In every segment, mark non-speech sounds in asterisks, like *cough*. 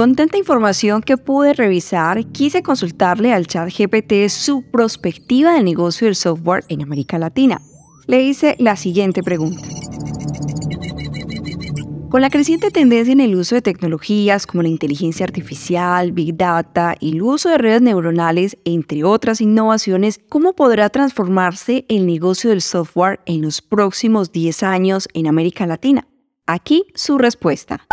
Con tanta información que pude revisar, quise consultarle al chat GPT su perspectiva de negocio del software en América Latina. Le hice la siguiente pregunta. Con la creciente tendencia en el uso de tecnologías como la inteligencia artificial, Big Data y el uso de redes neuronales, entre otras innovaciones, ¿cómo podrá transformarse el negocio del software en los próximos 10 años en América Latina? Aquí su respuesta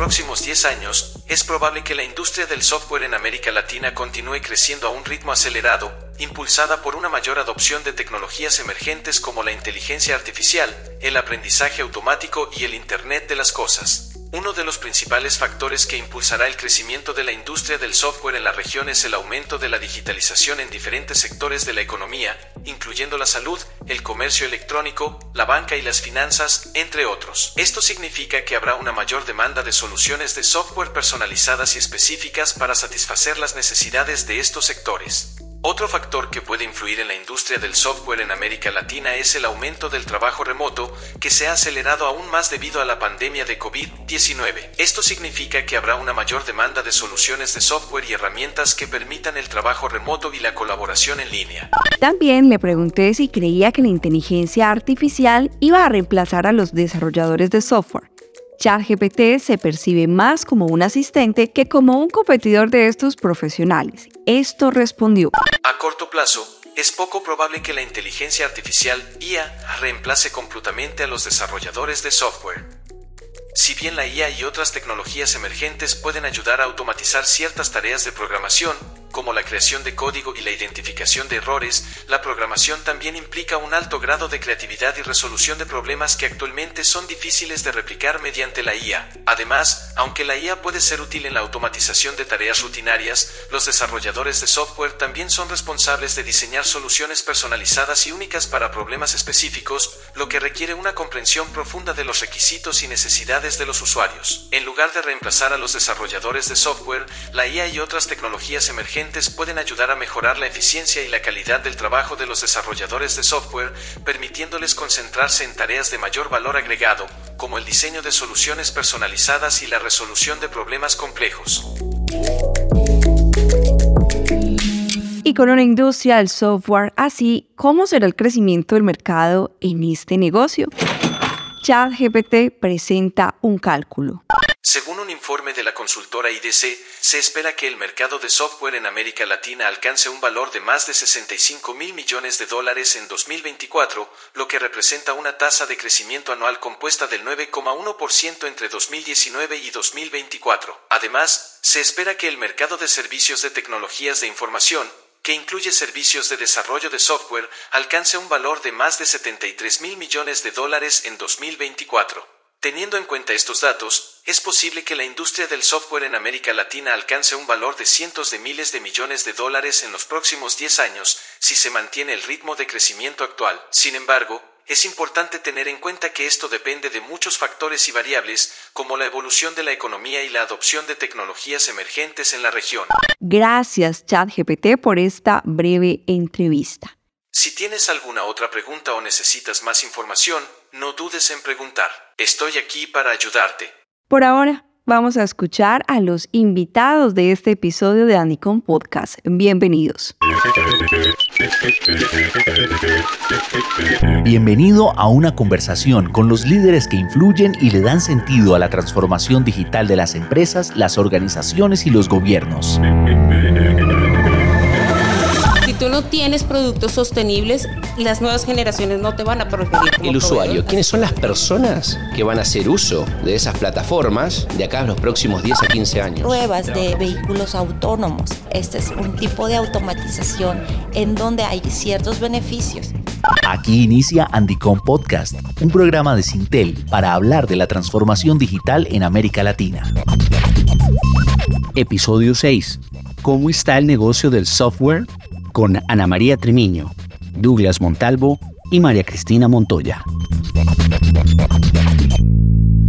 próximos 10 años, es probable que la industria del software en América Latina continúe creciendo a un ritmo acelerado, impulsada por una mayor adopción de tecnologías emergentes como la inteligencia artificial, el aprendizaje automático y el Internet de las Cosas. Uno de los principales factores que impulsará el crecimiento de la industria del software en la región es el aumento de la digitalización en diferentes sectores de la economía, incluyendo la salud, el comercio electrónico, la banca y las finanzas, entre otros. Esto significa que habrá una mayor demanda de soluciones de software personalizadas y específicas para satisfacer las necesidades de estos sectores. Otro factor que puede influir en la industria del software en América Latina es el aumento del trabajo remoto, que se ha acelerado aún más debido a la pandemia de COVID-19. Esto significa que habrá una mayor demanda de soluciones de software y herramientas que permitan el trabajo remoto y la colaboración en línea. También le pregunté si creía que la inteligencia artificial iba a reemplazar a los desarrolladores de software. ChatGPT se percibe más como un asistente que como un competidor de estos profesionales. Esto respondió. A corto plazo, es poco probable que la inteligencia artificial IA reemplace completamente a los desarrolladores de software. Si bien la IA y otras tecnologías emergentes pueden ayudar a automatizar ciertas tareas de programación, como la creación de código y la identificación de errores, la programación también implica un alto grado de creatividad y resolución de problemas que actualmente son difíciles de replicar mediante la IA. Además, aunque la IA puede ser útil en la automatización de tareas rutinarias, los desarrolladores de software también son responsables de diseñar soluciones personalizadas y únicas para problemas específicos, lo que requiere una comprensión profunda de los requisitos y necesidades de los usuarios. En lugar de reemplazar a los desarrolladores de software, la IA y otras tecnologías emergentes pueden ayudar a mejorar la eficiencia y la calidad del trabajo de los desarrolladores de software, permitiéndoles concentrarse en tareas de mayor valor agregado, como el diseño de soluciones personalizadas y la resolución de problemas complejos. Y con una industria del software así, ¿cómo será el crecimiento del mercado en este negocio? ChatGPT presenta un cálculo. Según un informe de la consultora IDC, se espera que el mercado de software en América Latina alcance un valor de más de 65 mil millones de dólares en 2024, lo que representa una tasa de crecimiento anual compuesta del 9,1% entre 2019 y 2024. Además, se espera que el mercado de servicios de tecnologías de información, que incluye servicios de desarrollo de software, alcance un valor de más de 73 mil millones de dólares en 2024. Teniendo en cuenta estos datos, es posible que la industria del software en América Latina alcance un valor de cientos de miles de millones de dólares en los próximos 10 años si se mantiene el ritmo de crecimiento actual. Sin embargo, es importante tener en cuenta que esto depende de muchos factores y variables, como la evolución de la economía y la adopción de tecnologías emergentes en la región. Gracias, ChatGPT, por esta breve entrevista. Si tienes alguna otra pregunta o necesitas más información, no dudes en preguntar. Estoy aquí para ayudarte. Por ahora, vamos a escuchar a los invitados de este episodio de Anicom Podcast. Bienvenidos. Bienvenido a una conversación con los líderes que influyen y le dan sentido a la transformación digital de las empresas, las organizaciones y los gobiernos no tienes productos sostenibles, las nuevas generaciones no te van a preferir. el usuario, ¿quiénes son las personas que van a hacer uso de esas plataformas de acá a los próximos 10 a 15 años? Pruebas de vehículos autónomos. Este es un tipo de automatización en donde hay ciertos beneficios. Aquí inicia Andicom Podcast, un programa de Sintel para hablar de la transformación digital en América Latina. Episodio 6. ¿Cómo está el negocio del software con Ana María Tremiño, Douglas Montalvo y María Cristina Montoya.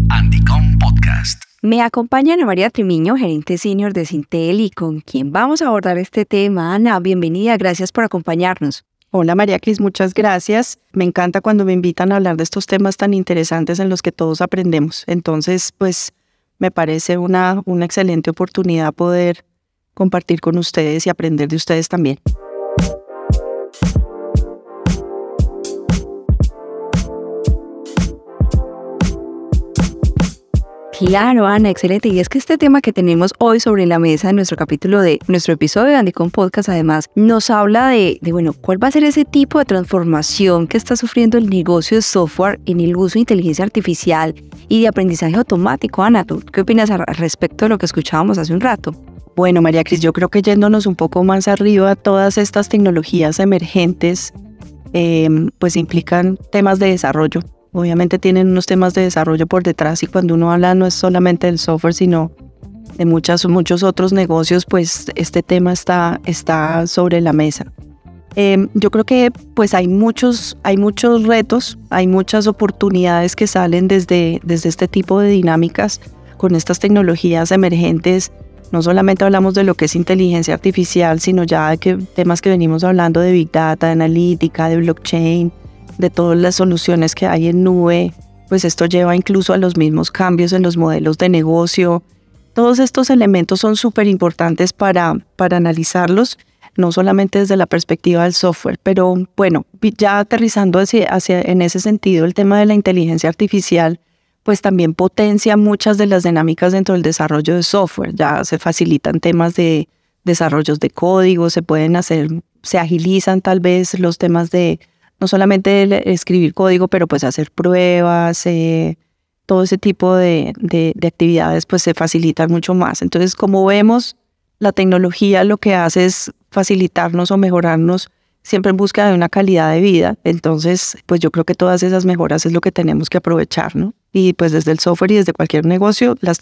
Anticom Podcast. Me acompaña Ana María Tremiño, gerente senior de Sintel y con quien vamos a abordar este tema. Ana, bienvenida, gracias por acompañarnos. Hola María Cris, muchas gracias. Me encanta cuando me invitan a hablar de estos temas tan interesantes en los que todos aprendemos. Entonces, pues me parece una, una excelente oportunidad poder compartir con ustedes y aprender de ustedes también. Claro, Ana, excelente. Y es que este tema que tenemos hoy sobre la mesa en nuestro capítulo de nuestro episodio de Andicon Podcast, además, nos habla de, de, bueno, cuál va a ser ese tipo de transformación que está sufriendo el negocio de software en el uso de inteligencia artificial y de aprendizaje automático. Ana, ¿tú qué opinas al respecto de lo que escuchábamos hace un rato? Bueno, María Cris, yo creo que yéndonos un poco más arriba, todas estas tecnologías emergentes, eh, pues implican temas de desarrollo Obviamente tienen unos temas de desarrollo por detrás y cuando uno habla no es solamente del software, sino de muchas, muchos otros negocios, pues este tema está, está sobre la mesa. Em, yo creo que pues hay muchos, hay muchos retos, hay muchas oportunidades que salen desde, desde este tipo de dinámicas con estas tecnologías emergentes. No solamente hablamos de lo que es inteligencia artificial, sino ya de que, temas que venimos hablando de Big Data, de analítica, de blockchain, de todas las soluciones que hay en nube, pues esto lleva incluso a los mismos cambios en los modelos de negocio. Todos estos elementos son súper importantes para, para analizarlos, no solamente desde la perspectiva del software, pero bueno, ya aterrizando hacia, hacia, en ese sentido, el tema de la inteligencia artificial, pues también potencia muchas de las dinámicas dentro del desarrollo de software. Ya se facilitan temas de desarrollos de código, se pueden hacer, se agilizan tal vez los temas de no solamente escribir código, pero pues hacer pruebas, eh, todo ese tipo de, de, actividades pues se facilitan mucho más. Entonces, como vemos, la tecnología lo que hace es facilitarnos o mejorarnos siempre en busca de una calidad de vida. Entonces, pues yo creo que todas esas mejoras es lo que tenemos que aprovechar, ¿no? Y pues desde el software y desde cualquier negocio las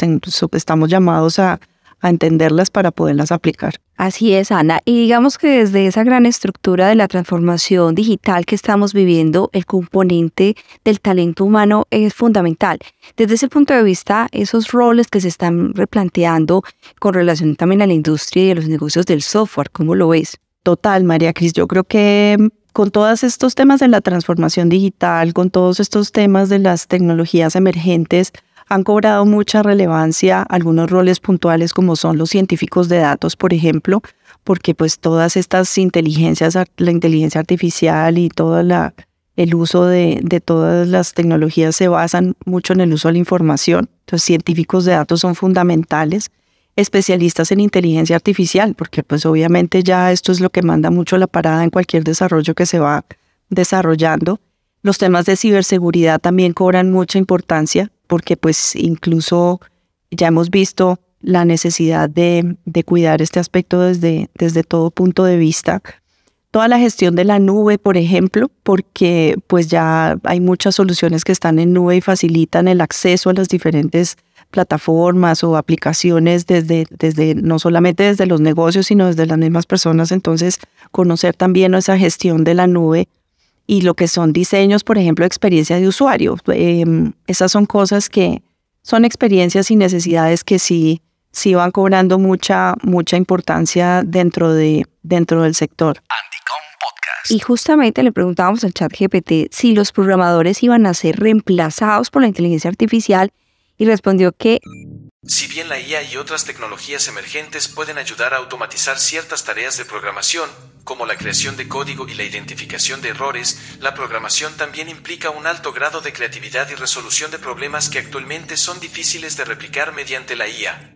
estamos llamados a, a entenderlas para poderlas aplicar. Así es, Ana. Y digamos que desde esa gran estructura de la transformación digital que estamos viviendo, el componente del talento humano es fundamental. Desde ese punto de vista, esos roles que se están replanteando con relación también a la industria y a los negocios del software, ¿cómo lo ves? Total, María Cris. Yo creo que con todos estos temas de la transformación digital, con todos estos temas de las tecnologías emergentes, han cobrado mucha relevancia algunos roles puntuales como son los científicos de datos, por ejemplo, porque pues todas estas inteligencias, la inteligencia artificial y todo el uso de, de todas las tecnologías se basan mucho en el uso de la información. Entonces, científicos de datos son fundamentales, especialistas en inteligencia artificial, porque pues obviamente ya esto es lo que manda mucho la parada en cualquier desarrollo que se va desarrollando. Los temas de ciberseguridad también cobran mucha importancia porque pues incluso ya hemos visto la necesidad de, cuidar este aspecto desde, desde todo punto de vista. Toda la gestión de la nube, por ejemplo, porque pues ya hay muchas soluciones que están en nube y facilitan el acceso a las diferentes plataformas o aplicaciones desde, desde no solamente desde los negocios, sino desde las mismas personas. Entonces, conocer también esa gestión de la nube y lo que son diseños, por ejemplo, experiencia de usuario. Em, esas son cosas que son experiencias y necesidades que sí, sí van cobrando mucha, mucha importancia dentro, de, dentro del sector. Y justamente le preguntábamos al chat GPT si los programadores iban a ser reemplazados por la inteligencia artificial y respondió que si bien la IA y otras tecnologías emergentes pueden ayudar a automatizar ciertas tareas de programación, como la creación de código y la identificación de errores, la programación también implica un alto grado de creatividad y resolución de problemas que actualmente son difíciles de replicar mediante la IA.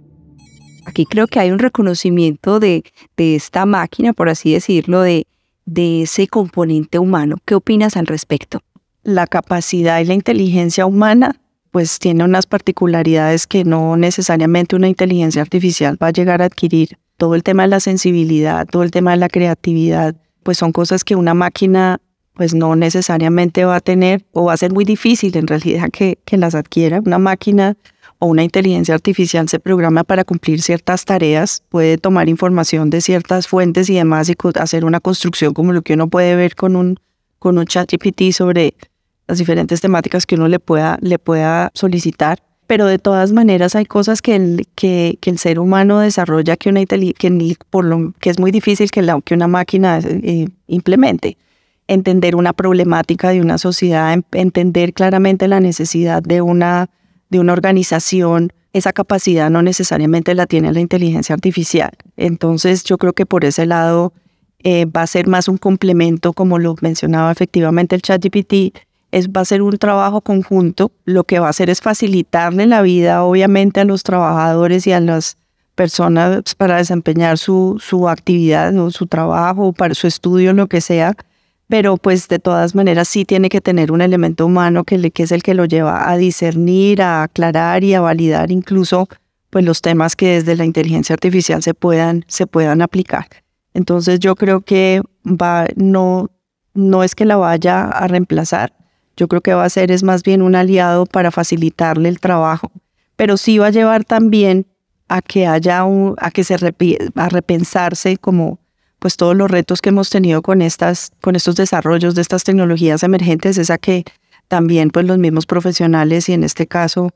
Aquí creo que hay un reconocimiento de, esta máquina, por así decirlo, de, de ese componente humano. ¿Qué opinas al respecto? La capacidad y la inteligencia humana pues tiene unas particularidades que no necesariamente una inteligencia artificial va a llegar a adquirir. Todo el tema de la sensibilidad, todo el tema de la creatividad, pues son cosas que una máquina pues no necesariamente va a tener o va a ser muy difícil en realidad que, que las adquiera. Una máquina o una inteligencia artificial se programa para cumplir ciertas tareas, puede tomar información de ciertas fuentes y demás y hacer una construcción como lo que uno puede ver con un, con un chat GPT sobre las diferentes temáticas que uno le pueda, le pueda solicitar. Pero de todas maneras hay cosas que el, que, que el ser humano desarrolla que, una que, por lo, que es muy difícil que, la, que una máquina eh, implemente. Entender una problemática de una sociedad, entender claramente la necesidad de una, de una organización esa capacidad no necesariamente la tiene la inteligencia artificial. Entonces yo creo que por ese lado eh, va a ser más un complemento, como lo mencionaba efectivamente el ChatGPT, es, va a ser un trabajo conjunto. Lo que va a hacer es facilitarle la vida, obviamente, a los trabajadores y a las personas para desempeñar su, su actividad o su trabajo, para su estudio, lo que sea, pero pues de todas maneras sí tiene que tener un elemento humano que, le, que es el que lo lleva a discernir, a aclarar y a validar incluso pues los temas que desde la inteligencia artificial se puedan, se puedan aplicar. Entonces yo creo que va, no, no es que la vaya a reemplazar, yo creo que va a ser es más bien un aliado para facilitarle el trabajo, pero sí va a llevar también a que haya un, a que se a repensarse como pues todos los retos que hemos tenido con, estas, con estos desarrollos de estas tecnologías emergentes es a que también pues los mismos profesionales y en este caso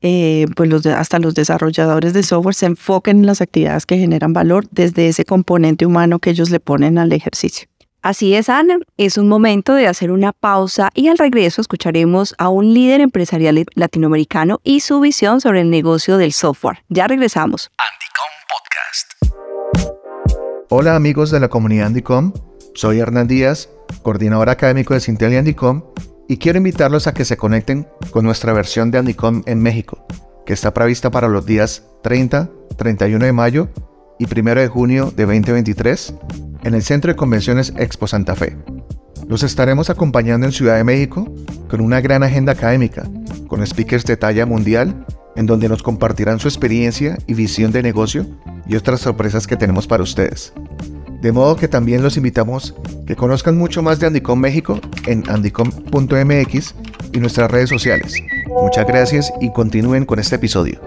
eh, pues los hasta los desarrolladores de software se enfoquen en las actividades que generan valor desde ese componente humano que ellos le ponen al ejercicio. Así es, Ana. Es un momento de hacer una pausa y al regreso escucharemos a un líder empresarial latinoamericano y su visión sobre el negocio del software. Ya regresamos. Hola amigos de la comunidad Andicom, soy Hernán Díaz, coordinador académico de Sintel y Andicom, y quiero invitarlos a que se conecten con nuestra versión de Andicom en México, que está prevista para los días 30, 31 de mayo y 1 de junio de 2023 en el Centro de Convenciones Expo Santa Fe. Los estaremos acompañando en Ciudad de México con una gran agenda académica, con speakers de talla mundial, en donde nos compartirán su experiencia y visión de negocio y otras sorpresas que tenemos para ustedes. De modo que también los invitamos que conozcan mucho más de Andicom México en andicom.mx y nuestras redes sociales. Muchas gracias y continúen con este episodio.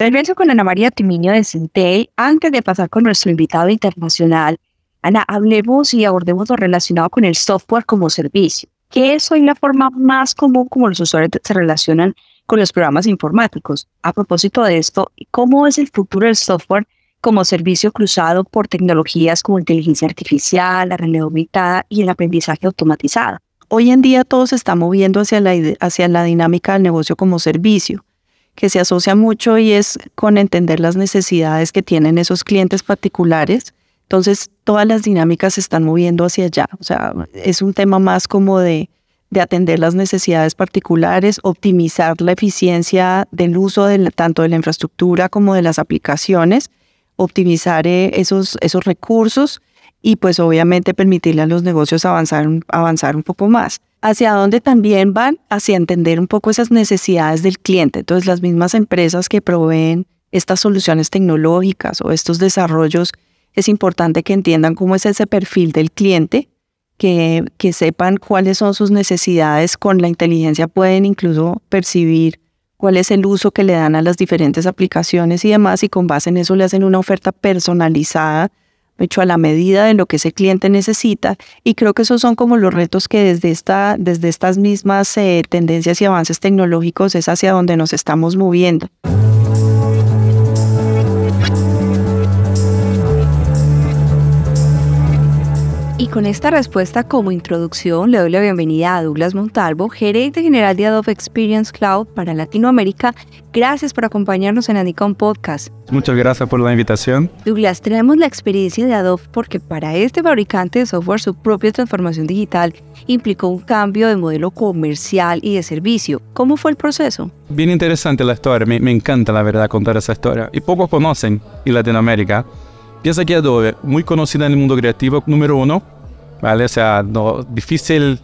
Regreso con Ana María Timiño de Sintel. Antes de pasar con nuestro invitado internacional, Ana, hablemos y abordemos lo relacionado con el software como servicio. ¿Qué es hoy la forma más común como los usuarios se relacionan con los programas informáticos. A propósito de esto, ¿cómo es el futuro del software como servicio cruzado por tecnologías como inteligencia artificial, la realidad aumentada y el aprendizaje automatizado? Hoy en día todo se está moviendo hacia la, hacia la dinámica del negocio como servicio, que se asocia mucho y es con entender las necesidades que tienen esos clientes particulares. Entonces, todas las dinámicas se están moviendo hacia allá. O sea, es un tema más como de de atender las necesidades particulares, optimizar la eficiencia del uso de tanto de la infraestructura como de las aplicaciones, optimizar eh, esos, esos recursos y pues obviamente permitirle a los negocios avanzar, avanzar un poco más. Hacia dónde también van, hacia entender un poco esas necesidades del cliente. Entonces las mismas empresas que proveen estas soluciones tecnológicas o estos desarrollos, es importante que entiendan cómo es ese perfil del cliente que, sepan cuáles son sus necesidades. Con la inteligencia pueden incluso percibir cuál es el uso que le dan a las diferentes aplicaciones y demás, y con base en eso le hacen una oferta personalizada, hecho a la medida de lo que ese cliente necesita. Y creo que esos son como los retos que desde, esta, desde estas mismas eh, tendencias y avances tecnológicos es hacia donde nos estamos moviendo. Y con esta respuesta como introducción le doy la bienvenida a Douglas Montalvo, gerente general de Adobe Experience Cloud para Latinoamérica. Gracias por acompañarnos en Anicom Podcast. Muchas gracias por la invitación. Douglas, tenemos la experiencia de Adobe porque para este fabricante de software su propia transformación digital implicó un cambio de modelo comercial y de servicio. ¿Cómo fue el proceso? Bien interesante la historia, me, me encanta la verdad contar esa historia. Y pocos conocen en Latinoamérica Piensa que Adobe, muy conocida en el mundo creativo, número uno, ¿vale? O sea, no, difícil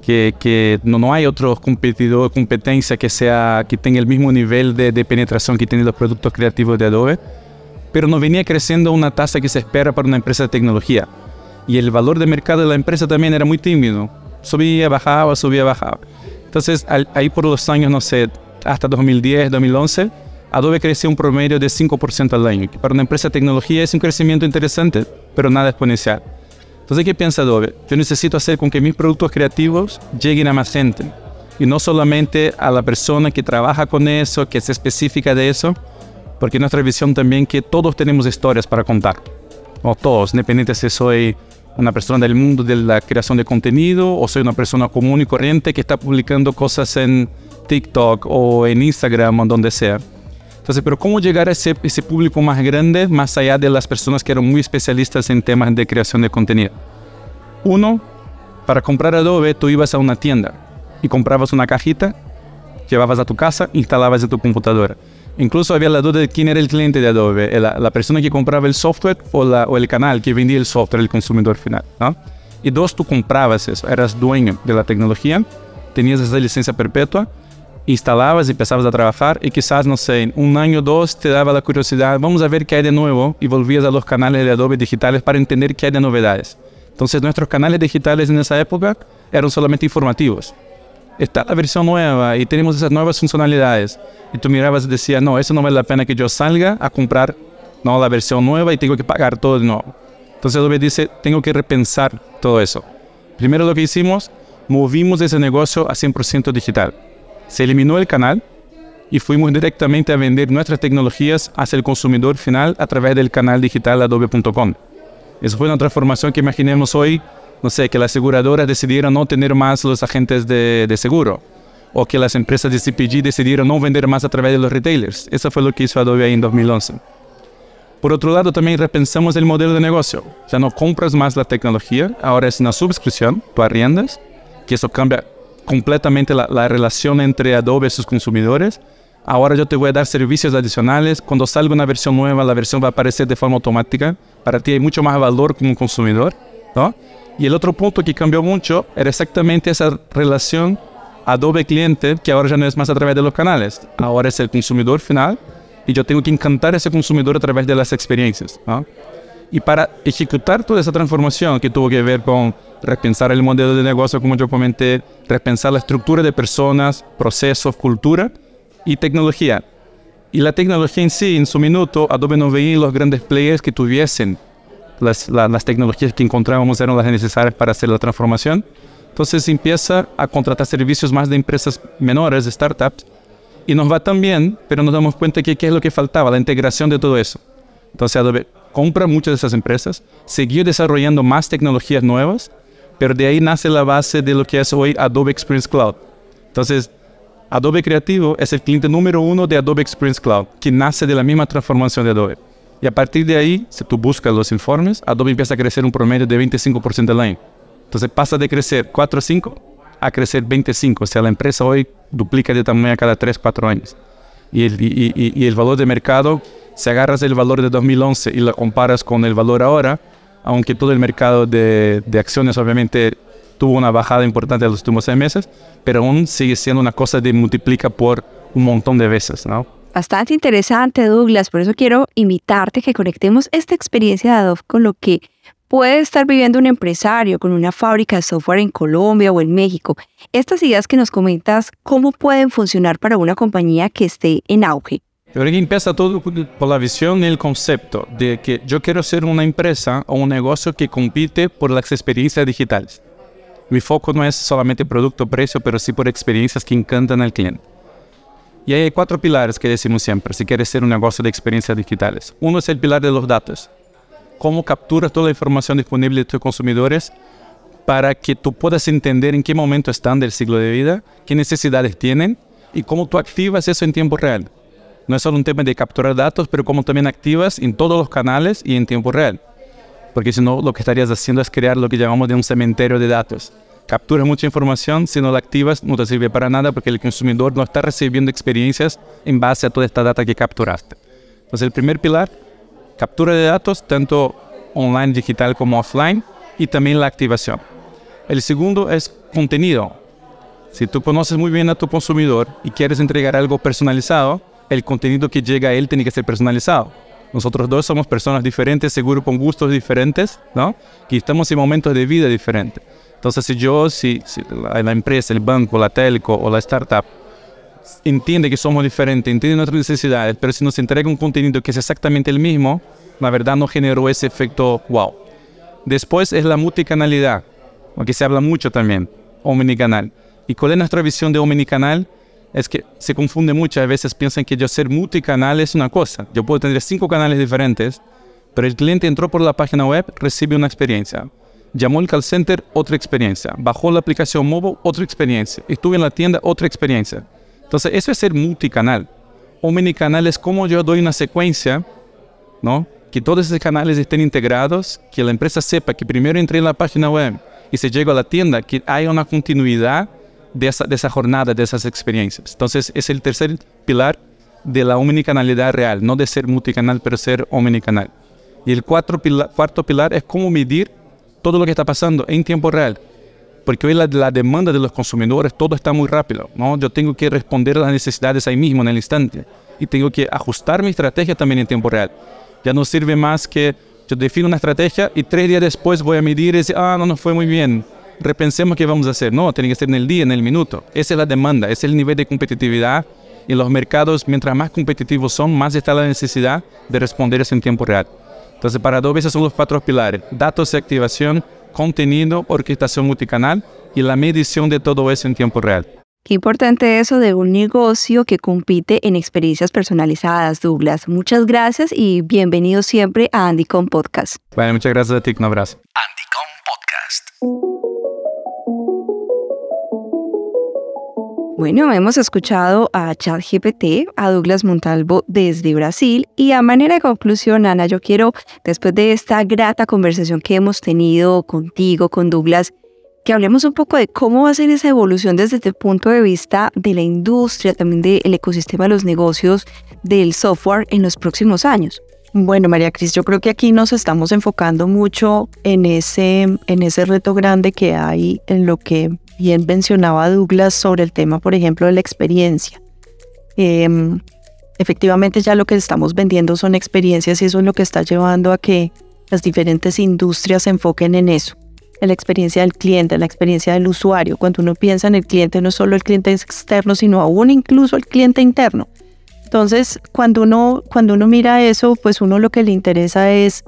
que, que no, no, hay otro competidor, competencia que, sea, que tenga el mismo nivel de, de, penetración que tienen los productos creativos de Adobe, pero no venía creciendo a una tasa que se espera para una empresa de tecnología. Y el valor de mercado de la empresa también era muy tímido. Subía, bajaba, subía, bajaba. Entonces, ahí por los años, no sé, hasta 2010, 2011, Adobe creció un promedio de 5% al año, que para una empresa de tecnología es un crecimiento interesante, pero nada exponencial. Entonces, ¿qué piensa Adobe? Yo necesito hacer con que mis productos creativos lleguen a más gente, y no solamente a la persona que trabaja con eso, que es específica de eso, porque nuestra visión también que todos tenemos historias para contar, o todos, independiente si soy una persona del mundo de la creación de contenido o soy una persona común y corriente que está publicando cosas en TikTok o en Instagram o donde sea. Entonces, pero ¿cómo llegar a ese, ese público más grande, más allá de las personas que eran muy especialistas en temas de creación de contenido? Uno, para comprar Adobe, tú ibas a una tienda y comprabas una cajita, llevabas a tu casa, instalabas en tu computadora. Incluso había la duda de quién era el cliente de Adobe, la, la persona que compraba el software o, la, o, el canal que vendía el software, el consumidor final. ¿no? Y dos, tú comprabas eso, eras dueño de la tecnología, tenías esa licencia perpetua, instalabas empezabas a trabajar y quizás, no sé, un año o dos te daba la curiosidad, vamos a ver qué hay de nuevo y volvías a los canales de Adobe digitales para entender qué hay de novedades. Entonces nuestros canales digitales en esa época eran solamente informativos está la versión nueva y tenemos esas nuevas funcionalidades. Y tú mirabas y decías, no, eso no vale la pena que yo salga a comprar no, la versión nueva y tengo que pagar todo de nuevo. Entonces Adobe dice, tengo que repensar todo eso. Primero lo que hicimos, movimos ese negocio a 100% digital. Se eliminó el canal y fuimos directamente a vender nuestras tecnologías hacia el consumidor final a través del canal digital adobe.com. Eso fue una transformación que imaginemos hoy no sé, que las aseguradoras decidieron no tener más los agentes de, de, seguro o que las empresas de CPG decidieron no vender más a través de los retailers. Eso fue lo que hizo Adobe ahí en 2011. Por otro lado, también repensamos el modelo de negocio. Ya no compras más la tecnología, ahora es una suscripción, tú arriendas, que eso cambia completamente la, la relación entre Adobe y sus consumidores. Ahora yo te voy a dar servicios adicionales. Cuando salga una versión nueva, la versión va a aparecer de forma automática. Para ti hay mucho más valor como consumidor, ¿no? Y el otro punto que cambió mucho era exactamente esa relación Adobe cliente, que ahora ya no es más a través de los canales, ahora es el consumidor final y yo tengo que encantar a ese consumidor a través de las experiencias. ¿no? Y para ejecutar toda esa transformación que tuvo que ver con repensar el modelo de negocio, como yo comenté, repensar la estructura de personas, procesos, cultura y tecnología. Y la tecnología en sí, en su minuto, Adobe no veía los grandes players que tuviesen las, las tecnologías que encontrábamos eran las necesarias para hacer la transformación. Entonces empieza a contratar servicios más de empresas menores, de startups, y nos va tan bien, pero nos damos cuenta que qué es lo que faltaba, la integración de todo eso. Entonces Adobe compra muchas de esas empresas, siguió desarrollando más tecnologías nuevas, pero de ahí nace la base de lo que es hoy Adobe Experience Cloud. Entonces, Adobe Creativo es el cliente número uno de Adobe Experience Cloud, que nace de la misma transformación de Adobe. Y a partir de ahí, si tú buscas los informes, Adobe empieza a crecer un promedio de 25% al año. Entonces pasa de crecer 4 o 5 a crecer 25. O sea, la empresa hoy duplica de tamaño cada 3 4 años. Y el, y, y, y el valor de mercado, si agarras el valor de 2011 y lo comparas con el valor ahora, aunque todo el mercado de, de acciones obviamente tuvo una bajada importante en los últimos seis meses, pero aún sigue siendo una cosa de multiplica por un montón de veces, ¿no? Bastante interesante, Douglas. Por eso quiero invitarte a que conectemos esta experiencia de Adobe con lo que puede estar viviendo un empresario con una fábrica de software en Colombia o en México. Estas ideas que nos comentas, ¿cómo pueden funcionar para una compañía que esté en auge? Yo creo que empieza todo por la visión y el concepto de que yo quiero ser una empresa o un negocio que compite por las experiencias digitales. Mi foco no es solamente producto, precio, pero sí por experiencias que encantan al cliente. Y hay cuatro pilares que decimos siempre si quieres ser un negocio de experiencias digitales. Uno es el pilar de los datos. Cómo capturas toda la información disponible de tus consumidores para que tú puedas entender en qué momento están del ciclo de vida, qué necesidades tienen y cómo tú activas eso en tiempo real. No es solo un tema de capturar datos, pero cómo también activas en todos los canales y en tiempo real. Porque si no, lo que estarías haciendo es crear lo que llamamos de un cementerio de datos capturas mucha información, si no la activas no te sirve para nada porque el consumidor no está recibiendo experiencias en base a toda esta data que capturaste. Entonces el primer pilar, captura de datos, tanto online, digital como offline, y también la activación. El segundo es contenido. Si tú conoces muy bien a tu consumidor y quieres entregar algo personalizado, el contenido que llega a él tiene que ser personalizado. Nosotros dos somos personas diferentes, seguro con gustos diferentes, ¿no? Que estamos en momentos de vida diferentes. Entonces, si yo, si, si la, la, empresa, el banco, la telco o la startup entiende que somos diferentes, entiende nuestras necesidades, pero si nos entrega un contenido que es exactamente el mismo, la verdad no generó ese efecto wow. Después es la multicanalidad, aquí se habla mucho también, omnicanal. ¿Y cuál es nuestra visión de omnicanal? Es que se confunde muchas veces, piensan que yo ser multicanal es una cosa. Yo puedo tener cinco canales diferentes, pero el cliente entró por la página web, recibe una experiencia Llamó al call center, otra experiencia. Bajó la aplicación móvil, otra experiencia. Estuve en la tienda, otra experiencia. Entonces, eso es ser multicanal. Omnicanal es como yo doy una secuencia, ¿no? Que todos esos canales estén integrados, que la empresa sepa que primero entré en la página web y se llega a la tienda, que haya una continuidad de esa, jornada, de esas experiencias. Entonces, es el tercer pilar de la omnicanalidad real, no de ser multicanal, pero ser omnicanal. Y el cuarto pilar, cuarto pilar es cómo medir todo lo que está pasando en tiempo real. Porque hoy la, demanda de los consumidores, todo está muy rápido. ¿no? Yo tengo que responder a las necesidades ahí mismo, en el instante. Y tengo que ajustar mi estrategia también en tiempo real. Ya no sirve más que yo defino una estrategia y tres días después voy a medir y decir, ah, no nos fue muy bien. Repensemos qué vamos a hacer. No, tiene que ser en el día, en el minuto. Esa es la demanda, ese es el nivel de competitividad. Y los mercados, mientras más competitivos son, más está la necesidad de responder eso en tiempo real. Entonces, para Adobe esos son los cuatro pilares. Datos y activación, contenido, orquestación multicanal y la medición de todo eso en tiempo real. Qué importante eso de un negocio que compite en experiencias personalizadas, Douglas. Muchas gracias y bienvenido siempre a Andycom Podcast. Bueno, muchas gracias a ti, un abrazo. Andycom Bueno, hemos escuchado a ChatGPT, a Douglas Montalvo desde Brasil y a manera de conclusión, Ana, yo quiero, después de esta grata conversación que hemos tenido contigo, con Douglas, que hablemos un poco de cómo va a ser esa evolución desde el punto de vista de la industria, también del ecosistema de los negocios del software en los próximos años. Bueno, María Cris, yo creo que aquí nos estamos enfocando mucho en ese, en ese reto grande que hay en lo que bien mencionaba Douglas sobre el tema, por ejemplo, de la experiencia. Em, efectivamente ya lo que estamos vendiendo son experiencias y eso es lo que está llevando a que las diferentes industrias se enfoquen en eso en la experiencia del cliente, en la experiencia del usuario. Cuando uno piensa en el cliente, no solo el cliente externo, sino aún incluso el cliente interno. Entonces, cuando uno, cuando uno mira eso, pues uno lo que le interesa es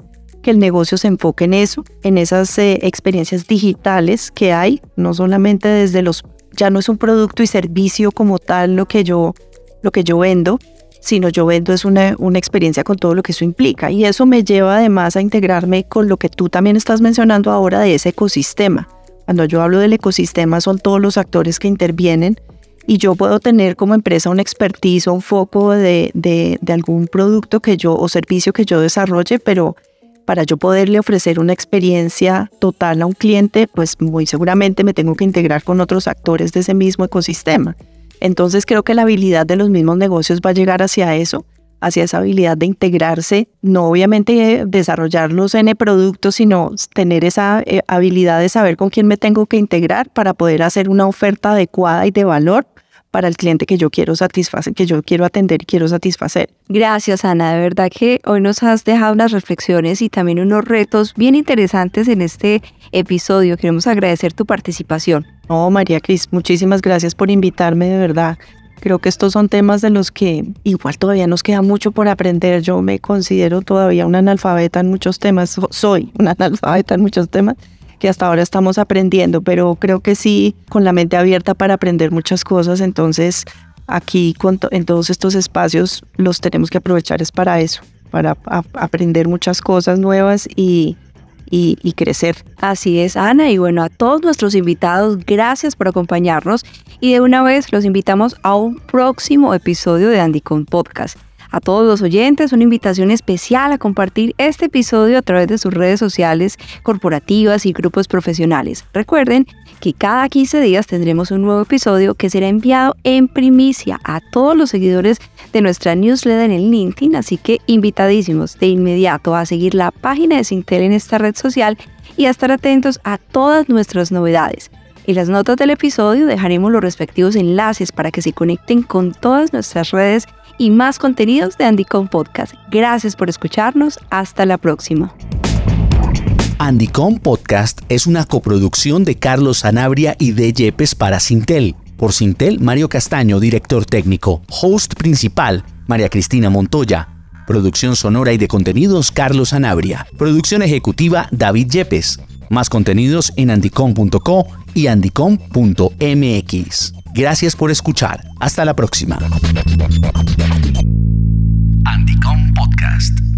que el negocio se enfoque en eso, en esas eh, experiencias digitales que hay, no solamente desde los, ya no es un producto y servicio como tal lo que yo, lo que yo vendo, sino yo vendo es una, una experiencia con todo lo que eso implica. Y eso me lleva además a integrarme con lo que tú también estás mencionando ahora de ese ecosistema. Cuando yo hablo del ecosistema son todos los actores que intervienen y yo puedo tener como empresa un expertise o un foco de, de, de, algún producto que yo o servicio que yo desarrolle, pero para yo poderle ofrecer una experiencia total a un cliente, pues muy seguramente me tengo que integrar con otros actores de ese mismo ecosistema. Entonces creo que la habilidad de los mismos negocios va a llegar hacia eso, hacia esa habilidad de integrarse, no obviamente desarrollar los N productos, sino tener esa eh, habilidad de saber con quién me tengo que integrar para poder hacer una oferta adecuada y de valor para el cliente que yo quiero satisfacer, que yo quiero atender y quiero satisfacer. Gracias, Ana. De verdad que hoy nos has dejado unas reflexiones y también unos retos bien interesantes en este episodio. Queremos agradecer tu participación. No, María Cris, muchísimas gracias por invitarme, de verdad. Creo que estos son temas de los que igual todavía nos queda mucho por aprender. Yo me considero todavía una analfabeta en muchos temas, soy una *laughs* analfabeta en muchos temas que hasta ahora estamos aprendiendo, pero creo que sí, con la mente abierta para aprender muchas cosas, entonces aquí en todos estos espacios los tenemos que aprovechar es para eso, para aprender muchas cosas nuevas y, y, crecer. Así es, Ana, y bueno, a todos nuestros invitados, gracias por acompañarnos y de una vez los invitamos a un próximo episodio de Andycon Podcast. A todos los oyentes, una invitación especial a compartir este episodio a través de sus redes sociales corporativas y grupos profesionales. Recuerden que cada 15 días tendremos un nuevo episodio que será enviado en primicia a todos los seguidores de nuestra newsletter en LinkedIn, así que invitadísimos de inmediato a seguir la página de Sintel en esta red social y a estar atentos a todas nuestras novedades. En las notas del episodio dejaremos los respectivos enlaces para que se conecten con todas nuestras redes y más contenidos de Andycom Podcast. Gracias por escucharnos. Hasta la próxima. Andycom Podcast es una coproducción de Carlos Sanabria y de Yepes para Sintel. Por Sintel, Mario Castaño, director técnico. Host principal, María Cristina Montoya. Producción sonora y de contenidos, Carlos Sanabria. Producción ejecutiva, David Yepes. Más contenidos en andicom.co y andicom.mx. Gracias por escuchar. Hasta la próxima. Podcast.